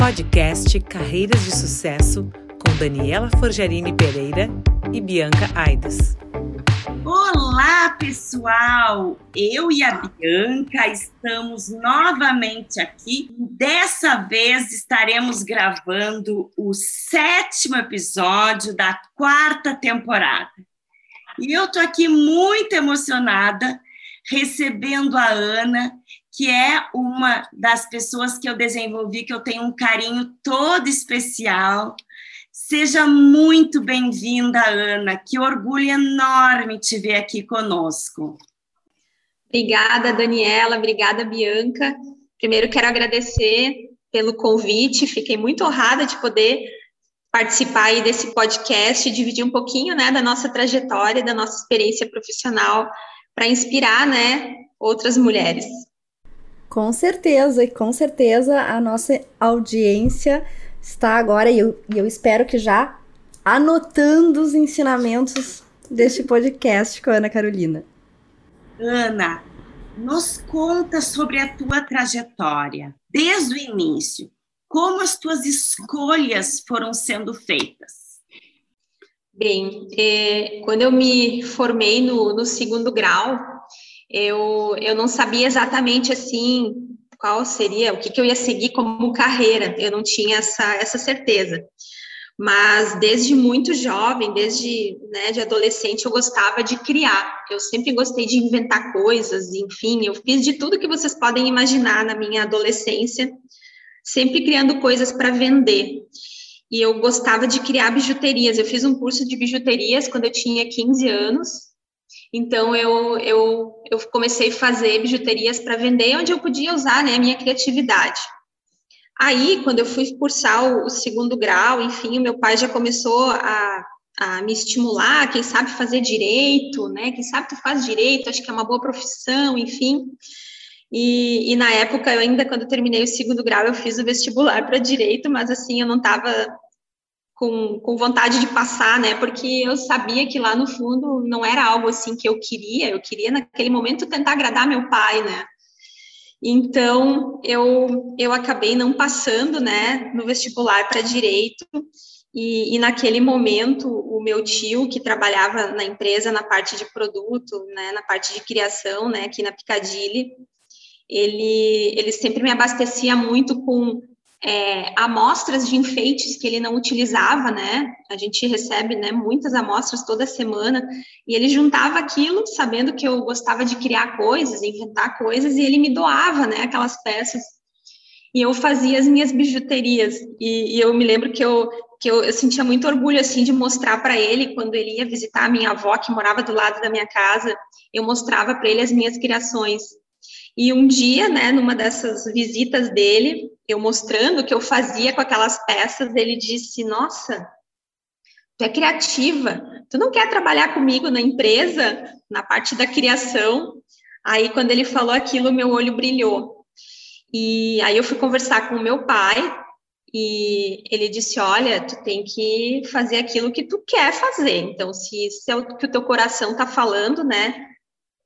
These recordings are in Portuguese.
Podcast Carreiras de Sucesso com Daniela Forjarini Pereira e Bianca Aides. Olá, pessoal! Eu e a Bianca estamos novamente aqui. Dessa vez estaremos gravando o sétimo episódio da quarta temporada. E eu tô aqui muito emocionada recebendo a Ana, que é uma das pessoas que eu desenvolvi, que eu tenho um carinho todo especial. Seja muito bem-vinda, Ana. Que orgulho enorme te ver aqui conosco. Obrigada, Daniela. Obrigada, Bianca. Primeiro, quero agradecer pelo convite. Fiquei muito honrada de poder participar aí desse podcast e dividir um pouquinho, né, da nossa trajetória, da nossa experiência profissional para inspirar, né, outras mulheres. Com certeza, e com certeza a nossa audiência está agora, e eu, e eu espero que já anotando os ensinamentos deste podcast com a Ana Carolina. Ana, nos conta sobre a tua trajetória, desde o início, como as tuas escolhas foram sendo feitas. Bem, é, quando eu me formei no, no segundo grau, eu, eu não sabia exatamente assim qual seria, o que, que eu ia seguir como carreira, eu não tinha essa, essa certeza. Mas desde muito jovem, desde né, de adolescente, eu gostava de criar. Eu sempre gostei de inventar coisas, enfim, eu fiz de tudo que vocês podem imaginar na minha adolescência, sempre criando coisas para vender. E eu gostava de criar bijuterias. Eu fiz um curso de bijuterias quando eu tinha 15 anos, então eu, eu, eu comecei a fazer bijuterias para vender, onde eu podia usar né, a minha criatividade. Aí, quando eu fui cursar o, segundo grau, enfim, o meu pai já começou a, a me estimular, quem sabe fazer direito, né? Quem sabe tu faz direito, acho que é uma boa profissão, enfim. E, e, na época, eu ainda, quando eu terminei o segundo grau, eu fiz o vestibular para direito, mas assim, eu não estava com, com vontade de passar, né? Porque eu sabia que lá no fundo não era algo assim que eu queria, eu queria naquele momento tentar agradar meu pai, né? Então eu, eu acabei não passando, né, no vestibular para direito. E, e, naquele momento, o meu tio, que trabalhava na empresa na parte de produto, né, na parte de criação, né, aqui na Picadilly, ele, ele sempre me abastecia muito com é, amostras de enfeites que ele não utilizava, né? A gente recebe né, muitas amostras toda semana, e ele juntava aquilo, sabendo que eu gostava de criar coisas, inventar coisas, e ele me doava né, aquelas peças. E eu fazia as minhas bijuterias, e, e eu me lembro que eu, que eu, eu sentia muito orgulho assim de mostrar para ele quando ele ia visitar a minha avó que morava do lado da minha casa, eu mostrava para ele as minhas criações. E um dia, né, numa dessas visitas dele, eu mostrando o que eu fazia com aquelas peças, ele disse: Nossa, tu é criativa, tu não quer trabalhar comigo na empresa, na parte da criação? Aí, quando ele falou aquilo, meu olho brilhou. E aí eu fui conversar com o meu pai e ele disse: Olha, tu tem que fazer aquilo que tu quer fazer. Então, se isso é o que o teu coração tá falando, né?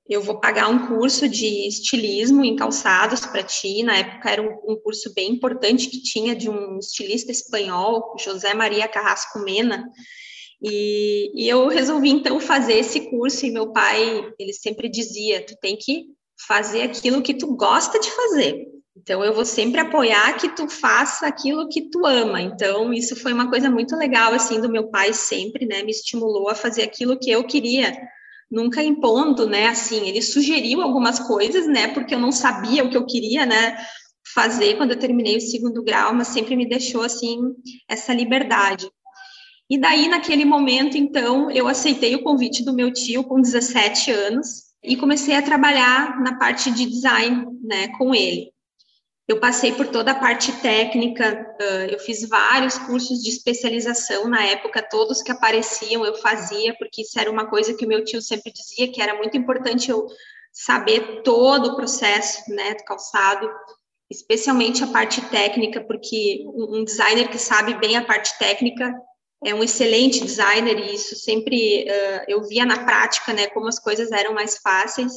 Eu vou pagar um curso de estilismo em calçados para ti. Na época era um, um, curso bem importante que tinha de um estilista espanhol, José Maria Carrasco Mena. E, e, eu resolvi então fazer esse curso e meu pai, ele sempre dizia, tu tem que fazer aquilo que tu gosta de fazer. Então eu vou sempre apoiar que tu faça aquilo que tu ama. Então isso foi uma coisa muito legal assim do meu pai sempre, né? Me estimulou a fazer aquilo que eu queria nunca impondo, né? Assim, ele sugeriu algumas coisas, né? Porque eu não sabia o que eu queria, né? Fazer quando eu terminei o segundo grau, mas sempre me deixou assim essa liberdade. E daí, naquele momento, então, eu aceitei o convite do meu tio com 17 anos e comecei a trabalhar na parte de design, né, com ele. Eu passei por toda a parte técnica, eu fiz vários cursos de especialização na época, todos que apareciam eu fazia, porque isso era uma coisa que o meu tio sempre dizia, que era muito importante eu saber todo o processo, né, do calçado, especialmente a parte técnica, porque um designer que sabe bem a parte técnica é um excelente designer, e isso sempre eu via na prática, né, como as coisas eram mais fáceis.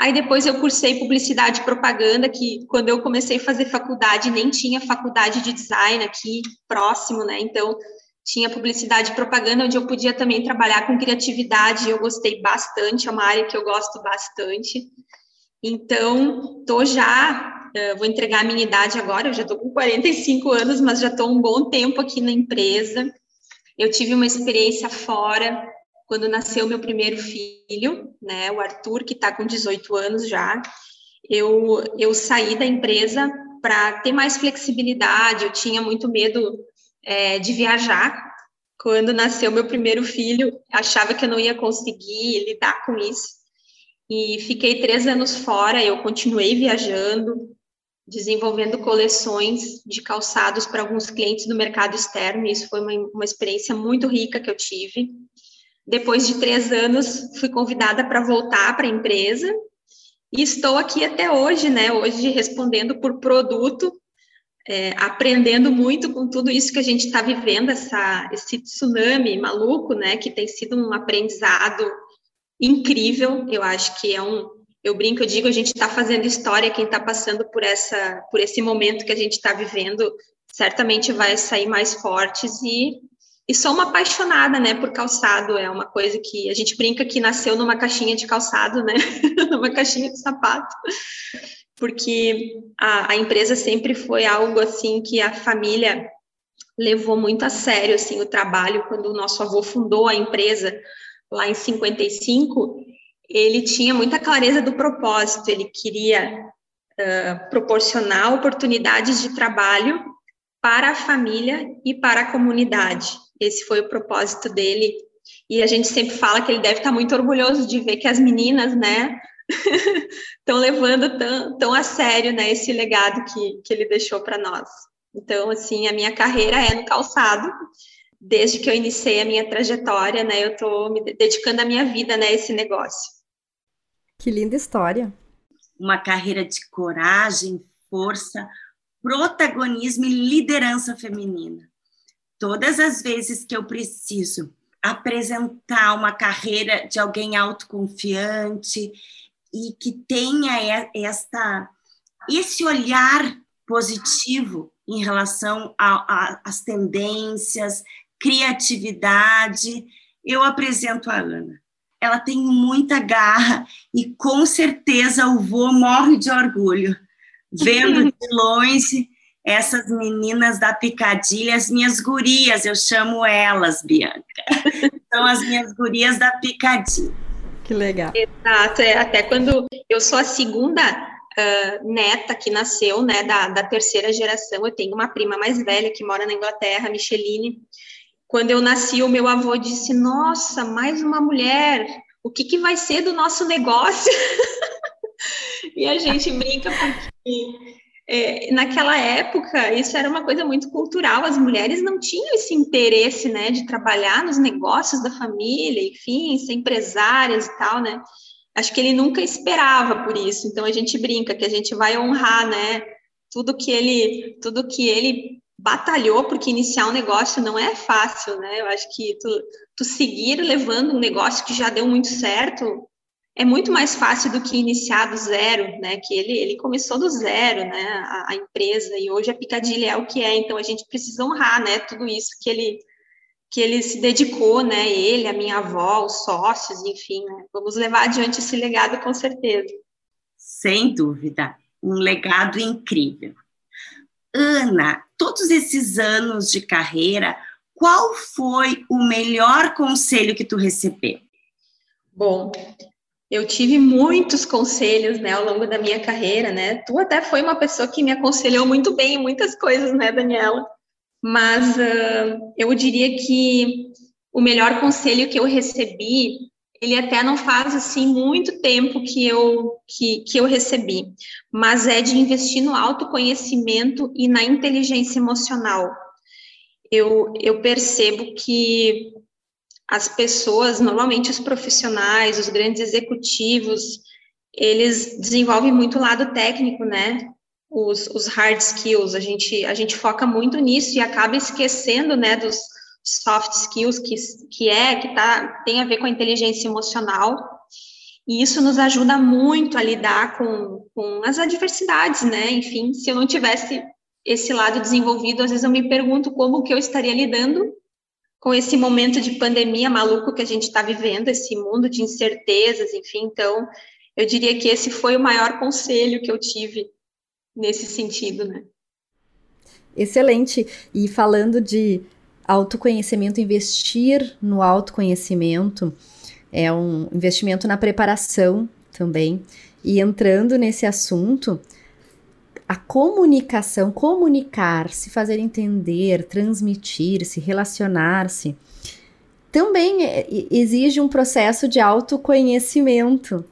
Aí depois eu cursei publicidade e propaganda, que quando eu comecei a fazer faculdade nem tinha faculdade de design aqui próximo, né? Então tinha publicidade e propaganda, onde eu podia também trabalhar com criatividade, eu gostei bastante, é uma área que eu gosto bastante. Então, tô já, uh, vou entregar a minha idade agora, eu já tô com 45 anos, mas já tô um bom tempo aqui na empresa. Eu tive uma experiência fora, quando nasceu meu primeiro filho, né, o Arthur, que está com 18 anos já, eu, eu saí da empresa para ter mais flexibilidade, eu tinha muito medo é, de viajar. Quando nasceu meu primeiro filho, achava que eu não ia conseguir lidar com isso. E fiquei três anos fora, eu continuei viajando, desenvolvendo coleções de calçados para alguns clientes do mercado externo, isso foi uma, uma experiência muito rica que eu tive. Depois de três anos, fui convidada para voltar para a empresa e estou aqui até hoje, né? Hoje respondendo por produto, é, aprendendo muito com tudo isso que a gente está vivendo, essa, esse tsunami maluco, né? Que tem sido um aprendizado incrível. Eu acho que é um, eu brinco, eu digo, a gente está fazendo história. Quem está passando por essa, por esse momento que a gente está vivendo, certamente vai sair mais fortes e e sou uma apaixonada, né, por calçado. É uma coisa que a gente brinca que nasceu numa caixinha de calçado, né, numa caixinha de sapato, porque a, a, empresa sempre foi algo assim que a família levou muito a sério, assim, o trabalho. Quando o nosso avô fundou a empresa lá em 55, ele tinha muita clareza do propósito. Ele queria uh, proporcionar oportunidades de trabalho para a família e para a comunidade. Esse foi o propósito dele. E a gente sempre fala que ele deve estar muito orgulhoso de ver que as meninas, né, estão levando tão, tão a sério, né, esse legado que, que ele deixou para nós. Então, assim, a minha carreira é no calçado. Desde que eu iniciei a minha trajetória, né, eu estou me dedicando a minha vida, né, a esse negócio. Que linda história. Uma carreira de coragem, força, protagonismo e liderança feminina todas as vezes que eu preciso apresentar uma carreira de alguém autoconfiante e que tenha esta esse olhar positivo em relação às tendências, criatividade, eu apresento a Ana. Ela tem muita garra e com certeza o vô morre de orgulho, vendo de longe essas meninas da picadilha, as minhas gurias, eu chamo elas, Bianca. São as minhas gurias da picadilha. Que legal. Exato, é, até quando eu sou a segunda uh, neta que nasceu, né, da, da terceira geração, eu tenho uma prima mais velha que mora na Inglaterra, Micheline. Quando eu nasci, o meu avô disse: Nossa, mais uma mulher, o que, que vai ser do nosso negócio? e a gente brinca porque é, naquela época, isso era uma coisa muito cultural, as mulheres não tinham esse interesse, né, de trabalhar nos negócios da família, enfim, ser empresárias e tal, né, acho que ele nunca esperava por isso, então a gente brinca que a gente vai honrar, né, tudo que ele, tudo que ele batalhou, porque iniciar um negócio não é fácil, né, eu acho que tu, tu seguir levando um negócio que já deu muito certo, é muito mais fácil do que iniciar do zero, né? Que ele, ele começou do zero, né? A, a, empresa e hoje a Picadilha é o que é. Então a gente precisa honrar, né? Tudo isso que ele que ele se dedicou, né? Ele, a minha avó, os sócios, enfim. Né? Vamos levar adiante esse legado com certeza. Sem dúvida, um legado incrível. Ana, todos esses anos de carreira, qual foi o melhor conselho que tu recebeu? Bom, eu tive muitos conselhos, né, ao longo da minha carreira, né? Tu até foi uma pessoa que me aconselhou muito bem em muitas coisas, né, Daniela? Mas uh, eu diria que o melhor conselho que eu recebi, ele até não faz assim muito tempo que eu que, que eu recebi, mas é de investir no autoconhecimento e na inteligência emocional. Eu, eu percebo que as pessoas, normalmente os profissionais, os grandes executivos, eles desenvolvem muito o lado técnico, né? Os, os hard skills, a gente, a gente foca muito nisso e acaba esquecendo, né, dos soft skills, que, que é, que tá, tem a ver com a inteligência emocional. E isso nos ajuda muito a lidar com, com as adversidades, né? Enfim, se eu não tivesse esse lado desenvolvido, às vezes eu me pergunto como que eu estaria lidando com esse momento de pandemia maluco que a gente está vivendo, esse mundo de incertezas, enfim. Então, eu diria que esse foi o maior conselho que eu tive nesse sentido, né? Excelente. E falando de autoconhecimento, investir no autoconhecimento é um investimento na preparação também. E entrando nesse assunto, a comunicação, comunicar, se fazer entender, transmitir, se relacionar-se, também é, exige um processo de autoconhecimento,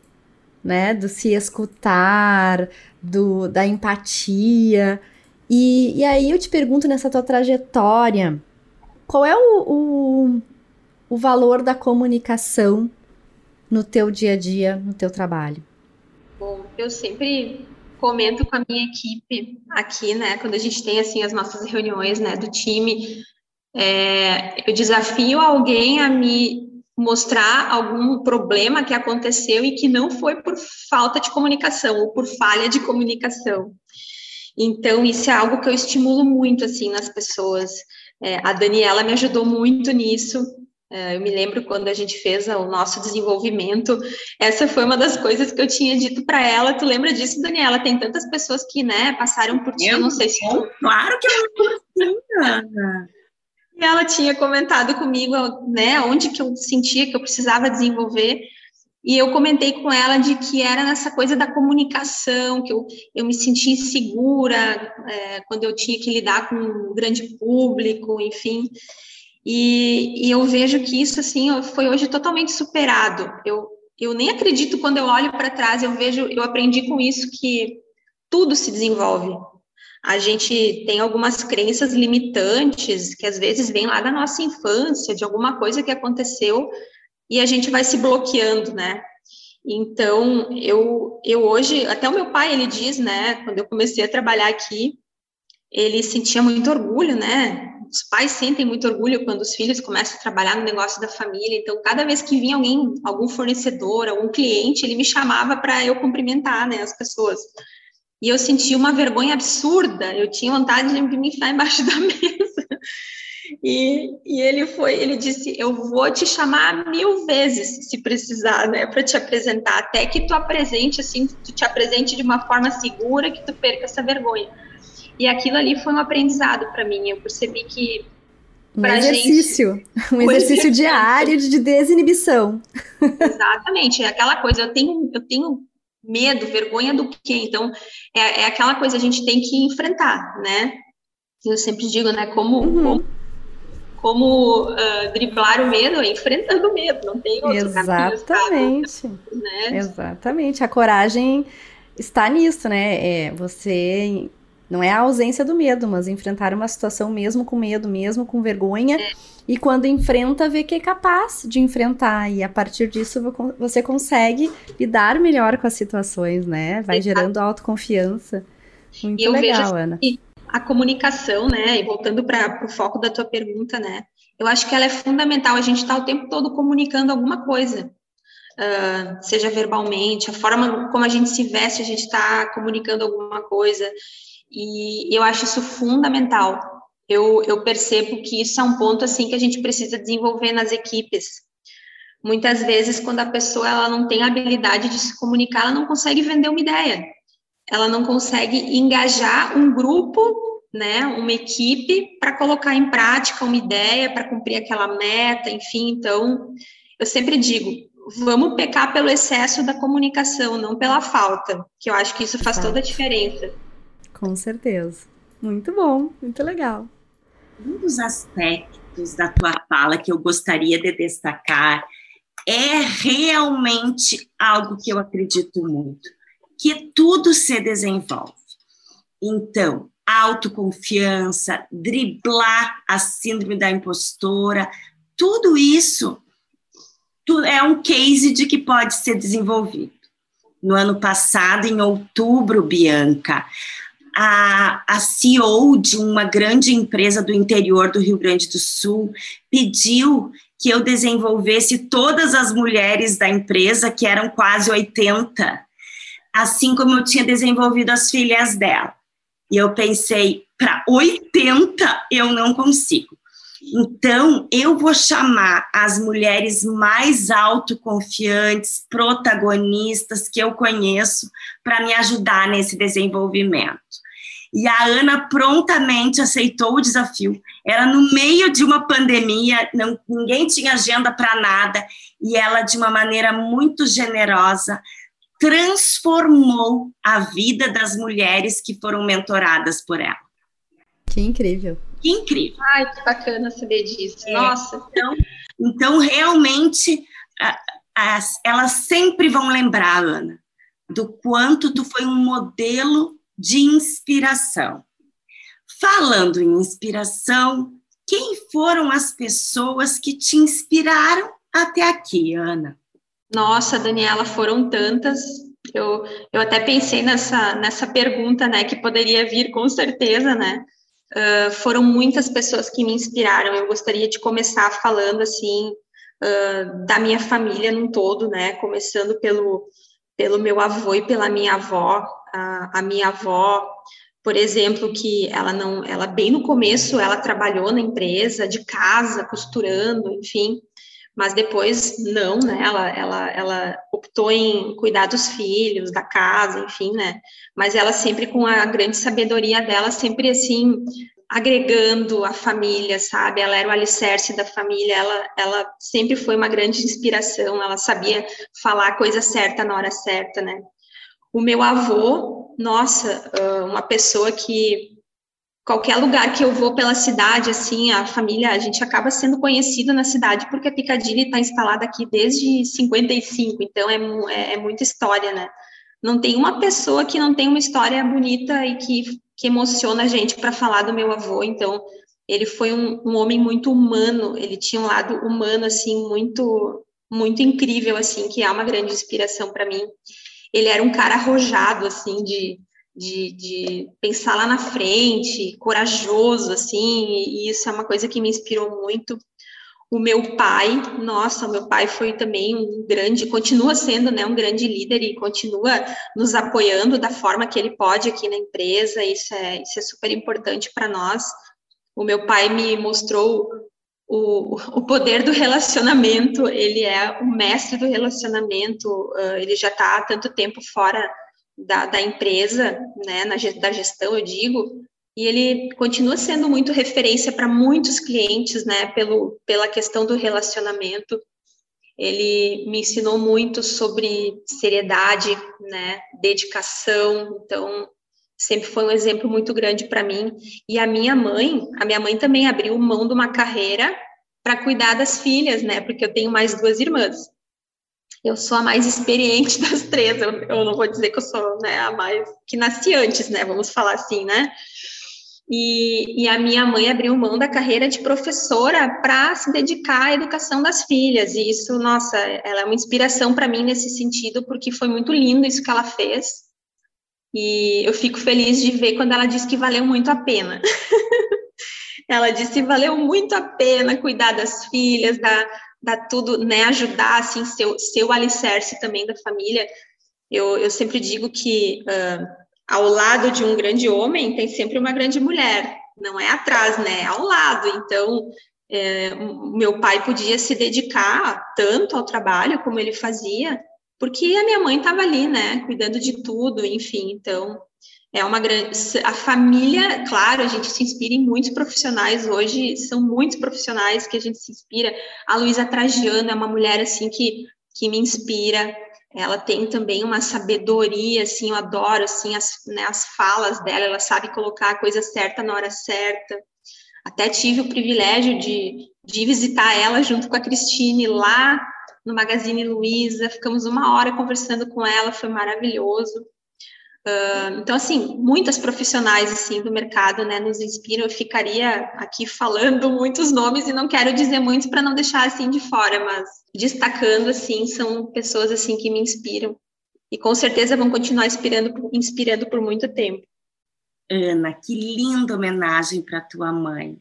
né? Do se escutar, do, da empatia. E, e aí eu te pergunto nessa tua trajetória, qual é o, o, o valor da comunicação no teu dia a dia, no teu trabalho? Bom, eu sempre comento com a minha equipe aqui, né, quando a gente tem, assim, as nossas reuniões, né, do time, é, eu desafio alguém a me mostrar algum problema que aconteceu e que não foi por falta de comunicação ou por falha de comunicação. Então, isso é algo que eu estimulo muito, assim, nas pessoas. É, a Daniela me ajudou muito nisso. É, eu me lembro quando a gente fez o nosso desenvolvimento, essa foi uma das coisas que eu tinha dito para ela. Tu lembra disso, Daniela? Tem tantas pessoas que, né, passaram por ti, eu não sei se tu... Claro que eu lembro E ela tinha comentado comigo, né, onde que eu sentia que eu precisava desenvolver. E eu comentei com ela de que era nessa coisa da comunicação, que eu, eu me sentia insegura é, quando eu tinha que lidar com um grande público, enfim. E, e eu vejo que isso, assim, foi hoje totalmente superado. Eu, eu nem acredito quando eu olho para trás, eu vejo, eu aprendi com isso que tudo se desenvolve. A gente tem algumas crenças limitantes que às vezes vêm lá da nossa infância, de alguma coisa que aconteceu e a gente vai se bloqueando, né? Então, eu, eu hoje, até o meu pai, ele diz, né, quando eu comecei a trabalhar aqui, ele sentia muito orgulho, né? Os pais sentem muito orgulho quando os filhos começam a trabalhar no negócio da família. Então, cada vez que vinha alguém, algum fornecedor, algum cliente, ele me chamava para eu cumprimentar, né, as pessoas. E eu sentia uma vergonha absurda. Eu tinha vontade de me enfiar embaixo da mesa. E, e ele foi, ele disse, eu vou te chamar mil vezes se precisar, né, para te apresentar, até que tu apresente assim, tu te apresente de uma forma segura, que tu perca essa vergonha. E aquilo ali foi um aprendizado para mim. Eu percebi que um exercício, gente, um exercício diário de desinibição. Exatamente, é aquela coisa. Eu tenho, eu tenho medo, vergonha do quê? Então é, é aquela coisa a gente tem que enfrentar, né? Eu sempre digo, né? Como, uhum. como como uh, driblar o medo, enfrentando o medo, não tem outro Exatamente. Caminho, né? Exatamente. A coragem está nisso, né? É, você não é a ausência do medo, mas enfrentar uma situação mesmo com medo, mesmo com vergonha. É. E quando enfrenta, vê que é capaz de enfrentar. E a partir disso você consegue lidar melhor com as situações, né? Vai Exato. gerando autoconfiança. Muito legal, Ana. Que a comunicação, né? E voltando para o foco da tua pergunta, né? Eu acho que ela é fundamental. A gente está o tempo todo comunicando alguma coisa, uh, seja verbalmente, a forma como a gente se veste, a gente está comunicando alguma coisa. E eu acho isso fundamental. Eu, eu percebo que isso é um ponto assim que a gente precisa desenvolver nas equipes. Muitas vezes, quando a pessoa ela não tem a habilidade de se comunicar, ela não consegue vender uma ideia ela não consegue engajar um grupo, né, uma equipe para colocar em prática uma ideia, para cumprir aquela meta, enfim. Então, eu sempre digo, vamos pecar pelo excesso da comunicação, não pela falta, que eu acho que isso faz toda a diferença. Com certeza. Muito bom, muito legal. Um dos aspectos da tua fala que eu gostaria de destacar é realmente algo que eu acredito muito que tudo se desenvolve. Então, autoconfiança, driblar a síndrome da impostora, tudo isso é um case de que pode ser desenvolvido. No ano passado, em outubro, Bianca, a, a CEO de uma grande empresa do interior do Rio Grande do Sul pediu que eu desenvolvesse todas as mulheres da empresa, que eram quase 80, assim como eu tinha desenvolvido as filhas dela. E eu pensei, para 80 eu não consigo. Então, eu vou chamar as mulheres mais autoconfiantes, protagonistas que eu conheço para me ajudar nesse desenvolvimento. E a Ana prontamente aceitou o desafio. Era no meio de uma pandemia, não, ninguém tinha agenda para nada, e ela, de uma maneira muito generosa, transformou a vida das mulheres que foram mentoradas por ela. Que incrível. Que incrível. Ai, que bacana saber disso. É. Nossa. Então, então realmente, elas sempre vão lembrar, Ana, do quanto tu foi um modelo de inspiração. Falando em inspiração, quem foram as pessoas que te inspiraram até aqui, Ana? Nossa, Daniela, foram tantas. Eu, eu até pensei nessa, nessa pergunta, né, que poderia vir com certeza, né? Uh, foram muitas pessoas que me inspiraram. Eu gostaria de começar falando assim uh, da minha família num todo, né? Começando pelo pelo meu avô e pela minha avó. A, minha avó, por exemplo, que ela não, ela bem no começo ela trabalhou na empresa de casa, costurando, enfim mas depois não, né? Ela, ela, ela optou em cuidar dos filhos, da casa, enfim, né? Mas ela sempre com a grande sabedoria dela, sempre assim agregando a família, sabe? Ela era o alicerce da família, ela, ela sempre foi uma grande inspiração, ela sabia falar a coisa certa na hora certa, né? O meu avô, nossa, uma pessoa que qualquer lugar que eu vou pela cidade, assim, a família, a gente acaba sendo conhecido na cidade porque a Piccadilly está instalada aqui desde 55, então é, é, é, muita história, né? Não tem uma pessoa que não tem uma história bonita e que, que emociona a gente para falar do meu avô, então ele foi um, um homem muito humano, ele tinha um lado humano, assim, muito, muito incrível, assim, que é uma grande inspiração para mim. Ele era um cara arrojado, assim, de de, de, pensar lá na frente, corajoso, assim, e isso é uma coisa que me inspirou muito. O meu pai, nossa, o meu pai foi também um grande, continua sendo, né, um grande líder e continua nos apoiando da forma que ele pode aqui na empresa, isso é, isso é super importante para nós. O meu pai me mostrou o, o poder do relacionamento, ele é o mestre do relacionamento, uh, ele já está há tanto tempo fora da, da empresa, né, na, da gestão, eu digo, e ele continua sendo muito referência para muitos clientes, né, pelo, pela questão do relacionamento. Ele me ensinou muito sobre seriedade, né, dedicação, então sempre foi um exemplo muito grande para mim. E a minha mãe, a minha mãe também abriu mão de uma carreira para cuidar das filhas, né, porque eu tenho mais duas irmãs eu sou a mais experiente das três, eu, eu não vou dizer que eu sou né, a mais que nasci antes, né? Vamos falar assim, né? E, e, a minha mãe abriu mão da carreira de professora para se dedicar à educação das filhas. E isso, nossa, ela é uma inspiração para mim nesse sentido, porque foi muito lindo isso que ela fez. E eu fico feliz de ver quando ela diz que valeu muito a pena. ela disse valeu muito a pena cuidar das filhas, da, dar tudo, né, ajudar, assim, ser o alicerce também da família. Eu, eu sempre digo que uh, ao lado de um grande homem tem sempre uma grande mulher, não é atrás, né, é ao lado. Então, é, meu pai podia se dedicar tanto ao trabalho como ele fazia, porque a minha mãe estava ali, né, cuidando de tudo, enfim. Então, é uma grande. A família, claro, a gente se inspira em muitos profissionais hoje, são muitos profissionais que a gente se inspira. A Luísa Trajano é uma mulher assim que, que me inspira. Ela tem também uma sabedoria, assim, eu adoro assim, as, né, as falas dela, ela sabe colocar a coisa certa na hora certa. Até tive o privilégio de, de visitar ela junto com a Cristine lá no Magazine Luiza, ficamos uma hora conversando com ela, foi maravilhoso. Uh, então, assim, muitas profissionais assim do mercado, né, nos inspiram. Eu ficaria aqui falando muitos nomes e não quero dizer muitos para não deixar assim de fora, mas destacando assim são pessoas assim que me inspiram e com certeza vão continuar inspirando, inspirando por muito tempo. Ana, que linda homenagem para tua mãe.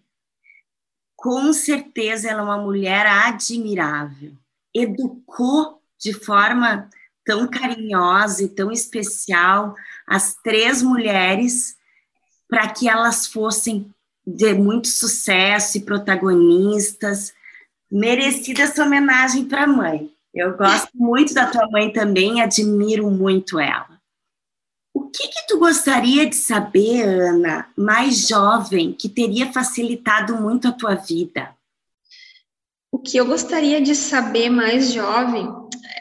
com certeza ela é uma mulher admirável. Educou de forma tão carinhosa e tão especial as três mulheres para que elas fossem de muito sucesso e protagonistas. Merecida essa homenagem para a mãe. Eu gosto muito da tua mãe também, admiro muito ela. O que, que tu gostaria de saber, Ana, mais jovem, que teria facilitado muito a tua vida? O que eu gostaria de saber mais jovem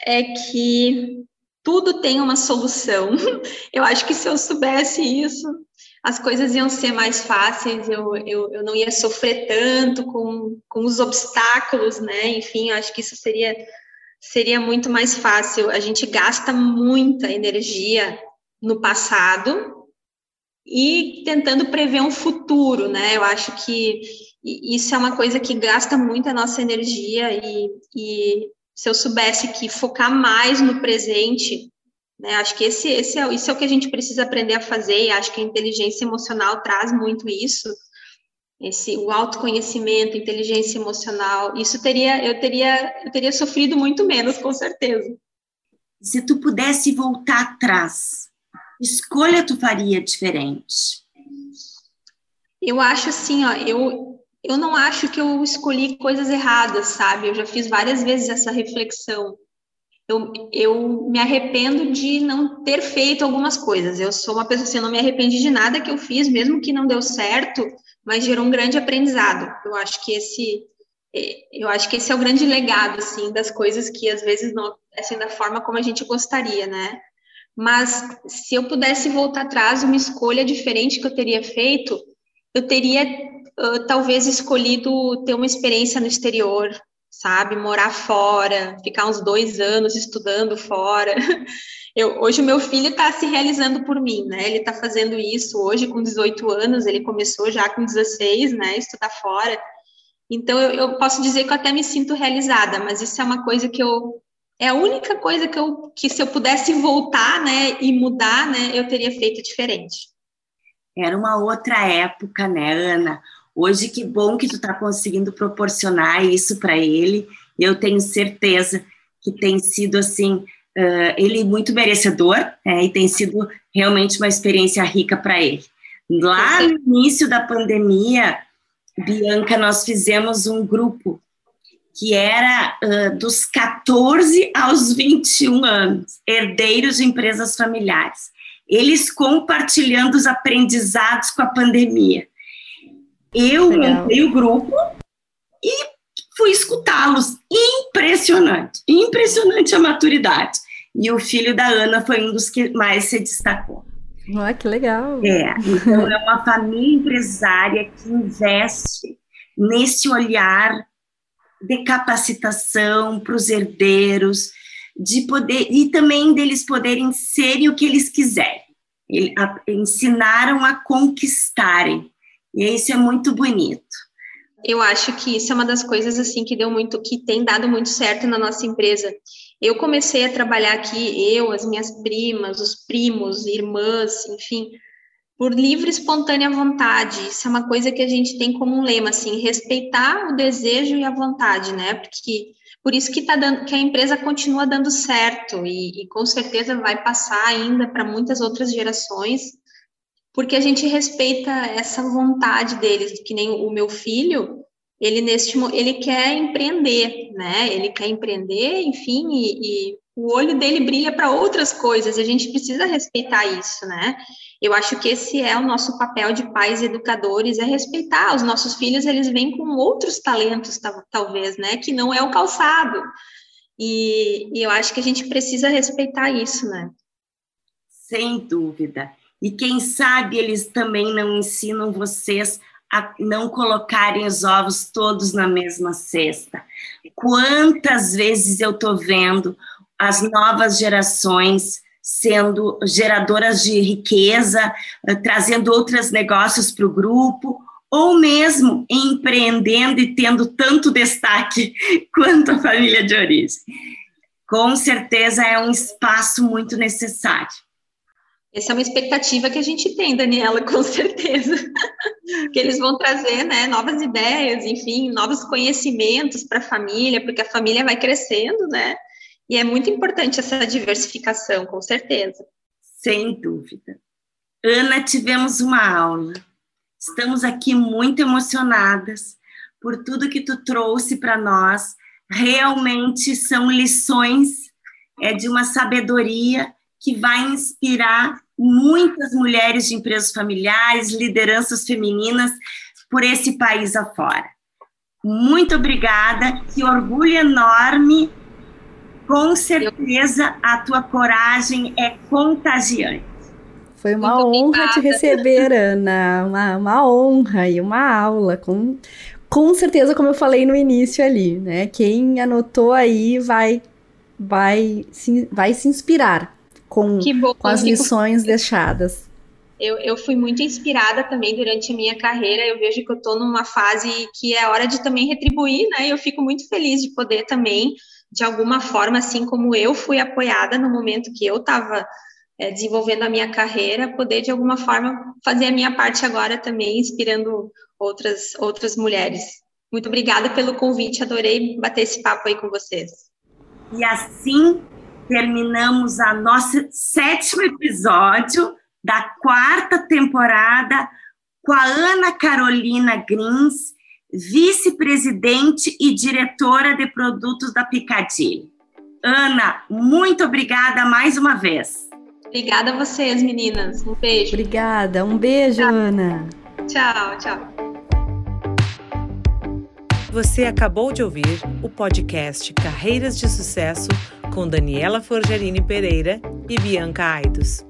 é que tudo tem uma solução. Eu acho que se eu soubesse isso, as coisas iam ser mais fáceis, eu, eu, eu não ia sofrer tanto com, com os obstáculos, né? Enfim, acho que isso seria, seria muito mais fácil. A gente gasta muita energia no passado e tentando prever um futuro, né? Eu acho que isso é uma coisa que gasta muito a nossa energia e, e se eu soubesse que focar mais no presente né? Acho que esse, esse é, isso é o que a gente precisa aprender a fazer, e acho que a inteligência emocional traz muito isso, esse o autoconhecimento, inteligência emocional. Isso teria, eu teria, eu teria sofrido muito menos, com certeza. Se tu pudesse voltar atrás, escolha tu faria diferente? Eu acho assim, ó, eu eu não acho que eu escolhi coisas erradas, sabe? Eu já fiz várias vezes essa reflexão eu, eu me arrependo de não ter feito algumas coisas. Eu sou uma pessoa assim, eu não me arrependi de nada que eu fiz, mesmo que não deu certo, mas gerou um grande aprendizado. Eu acho que esse é, eu acho que esse é o grande legado assim das coisas que às vezes não acontecem da forma como a gente gostaria, né? Mas se eu pudesse voltar atrás, uma escolha diferente que eu teria feito, eu teria uh, talvez escolhido ter uma experiência no exterior, sabe? Morar fora, ficar uns dois anos estudando fora. Eu, hoje o meu filho está se realizando por mim, né? Ele está fazendo isso hoje com 18 anos, ele começou já com 16, né? Estudar fora. Então eu, eu posso dizer que eu até me sinto realizada, mas isso é uma coisa que eu é a única coisa que eu que se eu pudesse voltar, né, e mudar, né, eu teria feito diferente. Era uma outra época, né, Ana? Hoje, que bom que tu está conseguindo proporcionar isso para ele. Eu tenho certeza que tem sido assim, uh, ele muito merecedor é, e tem sido realmente uma experiência rica para ele. Lá no início da pandemia, Bianca, nós fizemos um grupo que era uh, dos 14 aos 21 anos, herdeiros de empresas familiares. Eles compartilhando os aprendizados com a pandemia. Eu Legal. montei o grupo e fui escutá-los. Impressionante, impressionante a maturidade. E o filho da Ana foi um dos que mais se destacou. Ah, que legal. É, então é uma família empresária que investe nesse olhar de capacitação para os herdeiros, de poder e também deles poderem serem o que eles quiserem. Eles, a, ensinaram a conquistarem e isso é muito bonito. Eu acho que isso é uma das coisas assim que deu muito, que tem dado muito certo na nossa empresa. Eu comecei a trabalhar aqui, eu, as minhas primas, os primos, irmãs, enfim, por livre espontânea vontade. Isso é uma coisa que a gente tem como um lema, assim, respeitar o desejo e a vontade, né? Porque por isso que tá dando, que a empresa continua dando certo e, e com certeza vai passar ainda para muitas outras gerações porque a gente respeita essa vontade deles, que nem o meu filho, ele neste ele quer empreender, né? Ele quer empreender, enfim, e, e o olho dele brilha para outras coisas. E a gente precisa respeitar isso, né? Eu acho que esse é o nosso papel de pais educadores, é respeitar os nossos filhos. Eles vêm com outros talentos, talvez, né? Que não é o calçado. E, e eu acho que a gente precisa respeitar isso, né? Sem dúvida. E quem sabe eles também não ensinam vocês a não colocarem os ovos todos na mesma cesta. Quantas vezes eu estou vendo as novas gerações sendo geradoras de riqueza, eh, trazendo outros negócios para o grupo, ou mesmo empreendendo e tendo tanto destaque quanto a família de origem. Com certeza é um espaço muito necessário. Essa é uma expectativa que a gente tem, Daniela, com certeza. que eles vão trazer né, novas ideias, enfim, novos conhecimentos para a família, porque a família vai crescendo, né? E é muito importante essa diversificação, com certeza. Sem dúvida. Ana, tivemos uma aula. Estamos aqui muito emocionadas por tudo que tu trouxe para nós. Realmente são lições é, de uma sabedoria que vai inspirar muitas mulheres de empresas familiares, lideranças femininas por esse país afora. Muito obrigada, que orgulho enorme. Com certeza a tua coragem é contagiante. Foi uma Muito honra obrigada. te receber, Ana. Uma, uma honra e uma aula. Com, com certeza, como eu falei no início ali, né? Quem anotou aí vai, vai, se, vai se inspirar com, bom, com as lições fico... deixadas. Eu, eu fui muito inspirada também durante a minha carreira. Eu vejo que eu estou numa fase que é hora de também retribuir, né? Eu fico muito feliz de poder também, de alguma forma, assim como eu fui apoiada no momento que eu estava é, desenvolvendo a minha carreira, poder de alguma forma fazer a minha parte agora também, inspirando outras outras mulheres. Muito obrigada pelo convite, adorei bater esse papo aí com vocês. E assim terminamos a nosso sétimo episódio da quarta temporada com a Ana Carolina Grins, vice-presidente e diretora de produtos da Picadilly. Ana, muito obrigada mais uma vez. Obrigada a vocês, meninas. Um beijo. Obrigada. Um beijo, tchau. Ana. Tchau, tchau. Você acabou de ouvir o podcast Carreiras de Sucesso com Daniela Forgerini Pereira e Bianca Aidos.